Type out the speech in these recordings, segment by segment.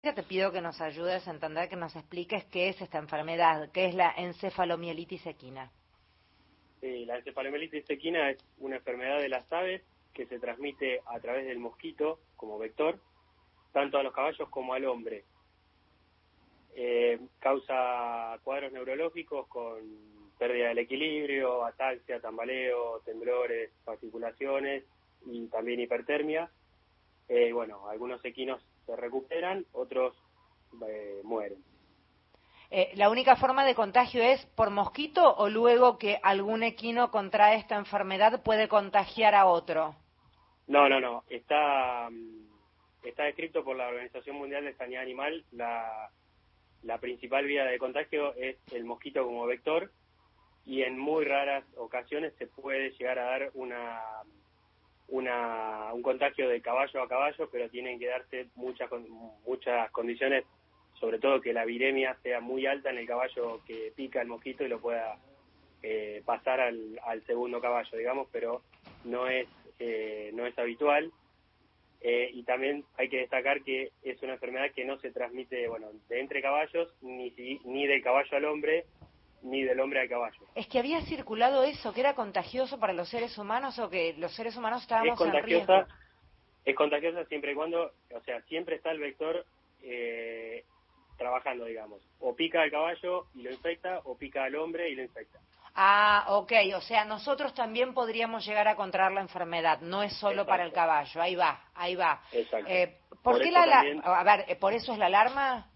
te pido que nos ayudes a entender, que nos expliques qué es esta enfermedad, qué es la encefalomielitis equina. Sí, la encefalomielitis equina es una enfermedad de las aves que se transmite a través del mosquito como vector, tanto a los caballos como al hombre. Eh, causa cuadros neurológicos con pérdida del equilibrio, ataxia, tambaleo, temblores, fasciculaciones y también hipertermia. Eh, bueno, algunos equinos se recuperan, otros eh, mueren. Eh, ¿La única forma de contagio es por mosquito o luego que algún equino contrae esta enfermedad puede contagiar a otro? No, no, no. Está, mm, está descrito por la Organización Mundial de Sanidad Animal. La, la principal vía de contagio es el mosquito como vector y en muy raras ocasiones se puede llegar a dar una una, un contagio de caballo a caballo, pero tienen que darse muchas, muchas condiciones, sobre todo que la viremia sea muy alta en el caballo que pica el mosquito y lo pueda eh, pasar al, al, segundo caballo, digamos, pero no es, eh, no es habitual. Eh, y también hay que destacar que es una enfermedad que no se transmite, bueno, de entre caballos, ni, ni del caballo al hombre, ni del hombre al caballo. Es que había circulado eso, que era contagioso para los seres humanos o que los seres humanos estábamos es contagiosa, en riesgo. Es contagiosa siempre y cuando, o sea, siempre está el vector eh, trabajando, digamos. O pica al caballo y lo infecta, o pica al hombre y lo infecta. Ah, ok, o sea, nosotros también podríamos llegar a contraer la enfermedad, no es solo para el caballo, ahí va, ahí va. Exacto. Eh, ¿Por, Por qué la, también- a ver, eh, por eso es la alarma?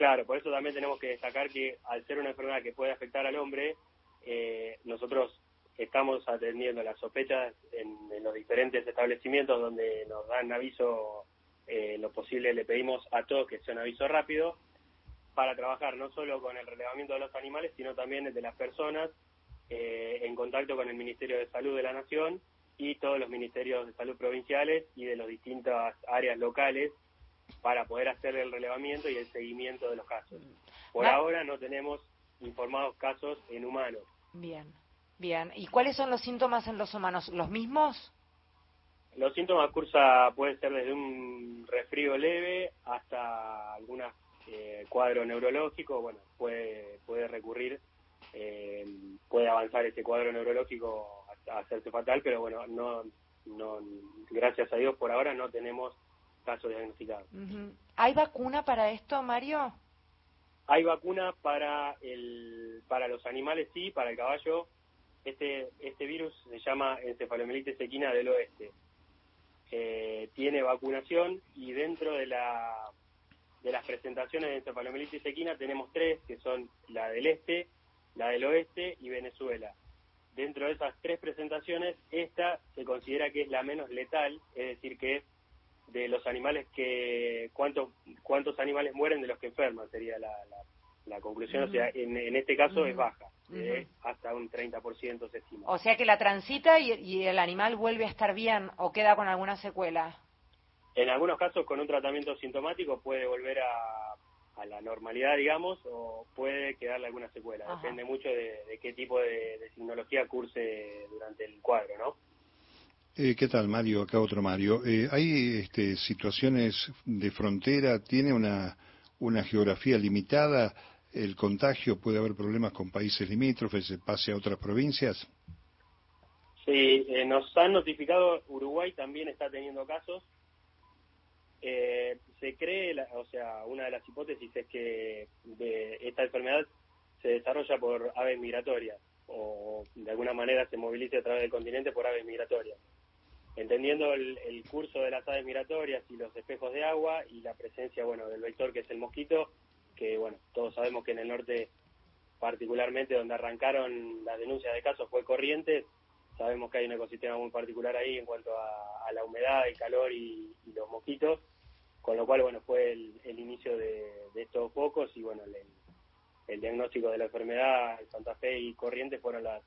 Claro, por eso también tenemos que destacar que al ser una enfermedad que puede afectar al hombre, eh, nosotros estamos atendiendo las sospechas en, en los diferentes establecimientos donde nos dan aviso, eh, lo posible le pedimos a todos que sea un aviso rápido, para trabajar no solo con el relevamiento de los animales, sino también de las personas, eh, en contacto con el Ministerio de Salud de la Nación y todos los ministerios de salud provinciales y de las distintas áreas locales para poder hacer el relevamiento y el seguimiento de los casos. Por Ma- ahora no tenemos informados casos en humanos. Bien, bien. ¿Y cuáles son los síntomas en los humanos? ¿Los mismos? Los síntomas cursa puede ser desde un resfrío leve hasta algunos eh, cuadro neurológico, bueno, puede, puede recurrir, eh, puede avanzar ese cuadro neurológico hasta hacerse fatal, pero bueno, no, no, gracias a Dios por ahora no tenemos casos diagnosticados. ¿Hay vacuna para esto, Mario? Hay vacuna para el para los animales sí, para el caballo. Este este virus se llama encefalomielitis equina del oeste. Eh, tiene vacunación y dentro de la de las presentaciones de encefalomielitis equina tenemos tres que son la del este, la del oeste y Venezuela. Dentro de esas tres presentaciones, esta se considera que es la menos letal, es decir, que es de los animales que cuántos cuántos animales mueren de los que enferman sería la, la, la conclusión o sea en, en este caso es baja eh, Ujú. hasta un 30% se estima O sea que la transita y, y el animal vuelve a estar bien o queda con alguna secuela. en algunos casos con un tratamiento sintomático puede volver a, a la normalidad digamos o puede quedarle alguna secuela Ajá. depende mucho de, de qué tipo de, de signología curse durante el cuadro no Eh, ¿Qué tal, Mario? Acá otro Mario. Eh, ¿Hay este, situaciones de frontera? ¿Tiene una, una geografía limitada? ¿El contagio puede haber problemas con países limítrofes? ¿Se pase a otras provincias? Sí, eh, nos han notificado, Uruguay también está teniendo casos. Eh, se cree, la- o sea, una de las hipótesis es que de esta enfermedad se desarrolla por aves migratorias o de alguna manera se moviliza a través del continente por aves migratorias. Entendiendo el, el curso de las aves migratorias y los espejos de agua y la presencia, bueno, del vector que es el mosquito, que bueno, todos sabemos que en el norte particularmente donde arrancaron las denuncias de casos fue Corrientes, sabemos que hay un ecosistema muy particular ahí en cuanto a, la humedad, el calor y, y los mosquitos, con lo cual, bueno, fue el, el inicio de, de estos focos y, bueno, el, el diagnóstico de la enfermedad en Santa Fe y Corrientes fueron las,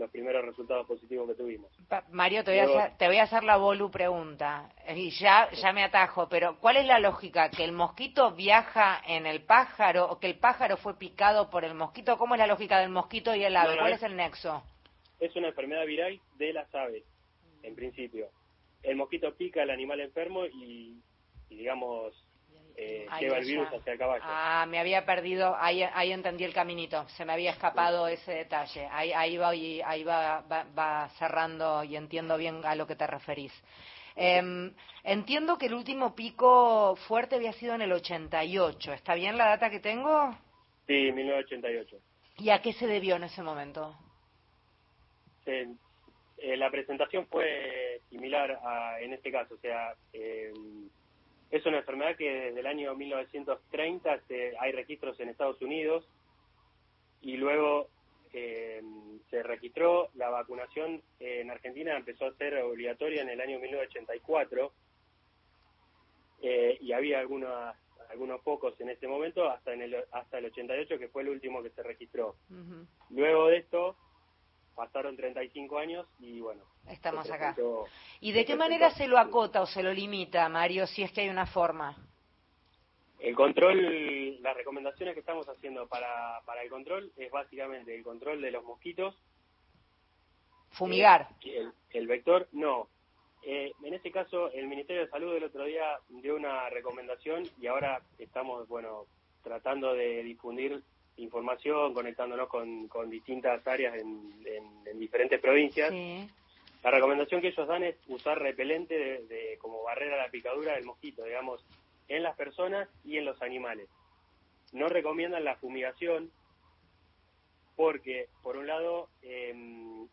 los primeros resultados positivos que tuvimos. Pa- Mario, te voy, a hacer, te voy a hacer la bolu pregunta. Y ya, ya me atajo, pero ¿cuál es la lógica? ¿Que el mosquito viaja en el pájaro o que el pájaro fue picado por el mosquito? ¿Cómo es la lógica del mosquito y el ave? No, no, ¿Cuál es- es el nexo? Es una enfermedad viral de las aves, en principio. El mosquito pica al animal enfermo y, y digamos, eh, lleva el virus hacia el caballo. Ah, me había perdido, ahí, ahí entendí el caminito, se me había escapado ese detalle. Ahí, ahí, va, ahí va, va, cerrando y entiendo bien a lo que te referís. Eh, entiendo que el último pico fuerte había sido en el 88. ¿Está bien la data que tengo? Sí, 1988. ¿Y a qué se debió en ese momento? Eh, la presentación fue similar a, en este caso, o sea, eh, es una enfermedad que desde el año 1930 hay registros en Estados Unidos y luego eh, se registró la vacunación en Argentina empezó a ser obligatoria en el año 1984 eh, y había algunos algunos pocos en ese momento hasta en el hasta el 88 que fue el último que se registró. Luego de esto pasaron 35 años y bueno. Estamos acá. ¿Y de qué manera se lo acota o se lo limita, Mario, si es que hay una forma? El control, las recomendaciones que estamos haciendo para, para el control es básicamente el control de los mosquitos. Fumigar. Eh, el, vector, no. Eh, en este caso, el Ministerio de Salud el otro día dio una recomendación y ahora estamos, bueno, tratando de difundir información, conectándonos con, con distintas áreas en, diferentes provincias. La recomendación que ellos dan es usar repelente de, como barrera a la picadura del mosquito, digamos, en las personas y en los animales. No recomiendan la fumigación porque, por un lado, em,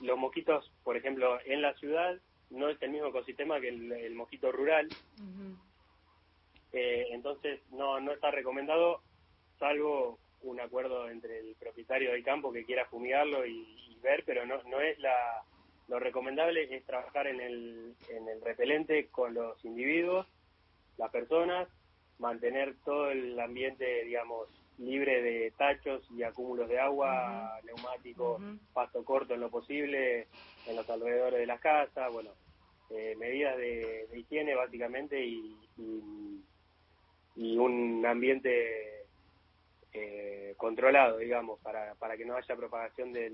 los mosquitos, por ejemplo, en la ciudad no es el mismo ecosistema que el, mosquito rural. Eh, entonces, no, no está recomendado, salvo un acuerdo entre el propietario del campo que quiera fumigarlo y, ver, pero no, no es la... Lo recomendable es trabajar en el, en el repelente con los individuos, las personas, mantener todo el ambiente, digamos, libre de tachos y acúmulos de agua, neumáticos, pasto corto en lo posible, en los alrededores de las casas, bueno, eh, medidas de, higiene básicamente y, y un ambiente eh, controlado, digamos, para, para que no haya propagación del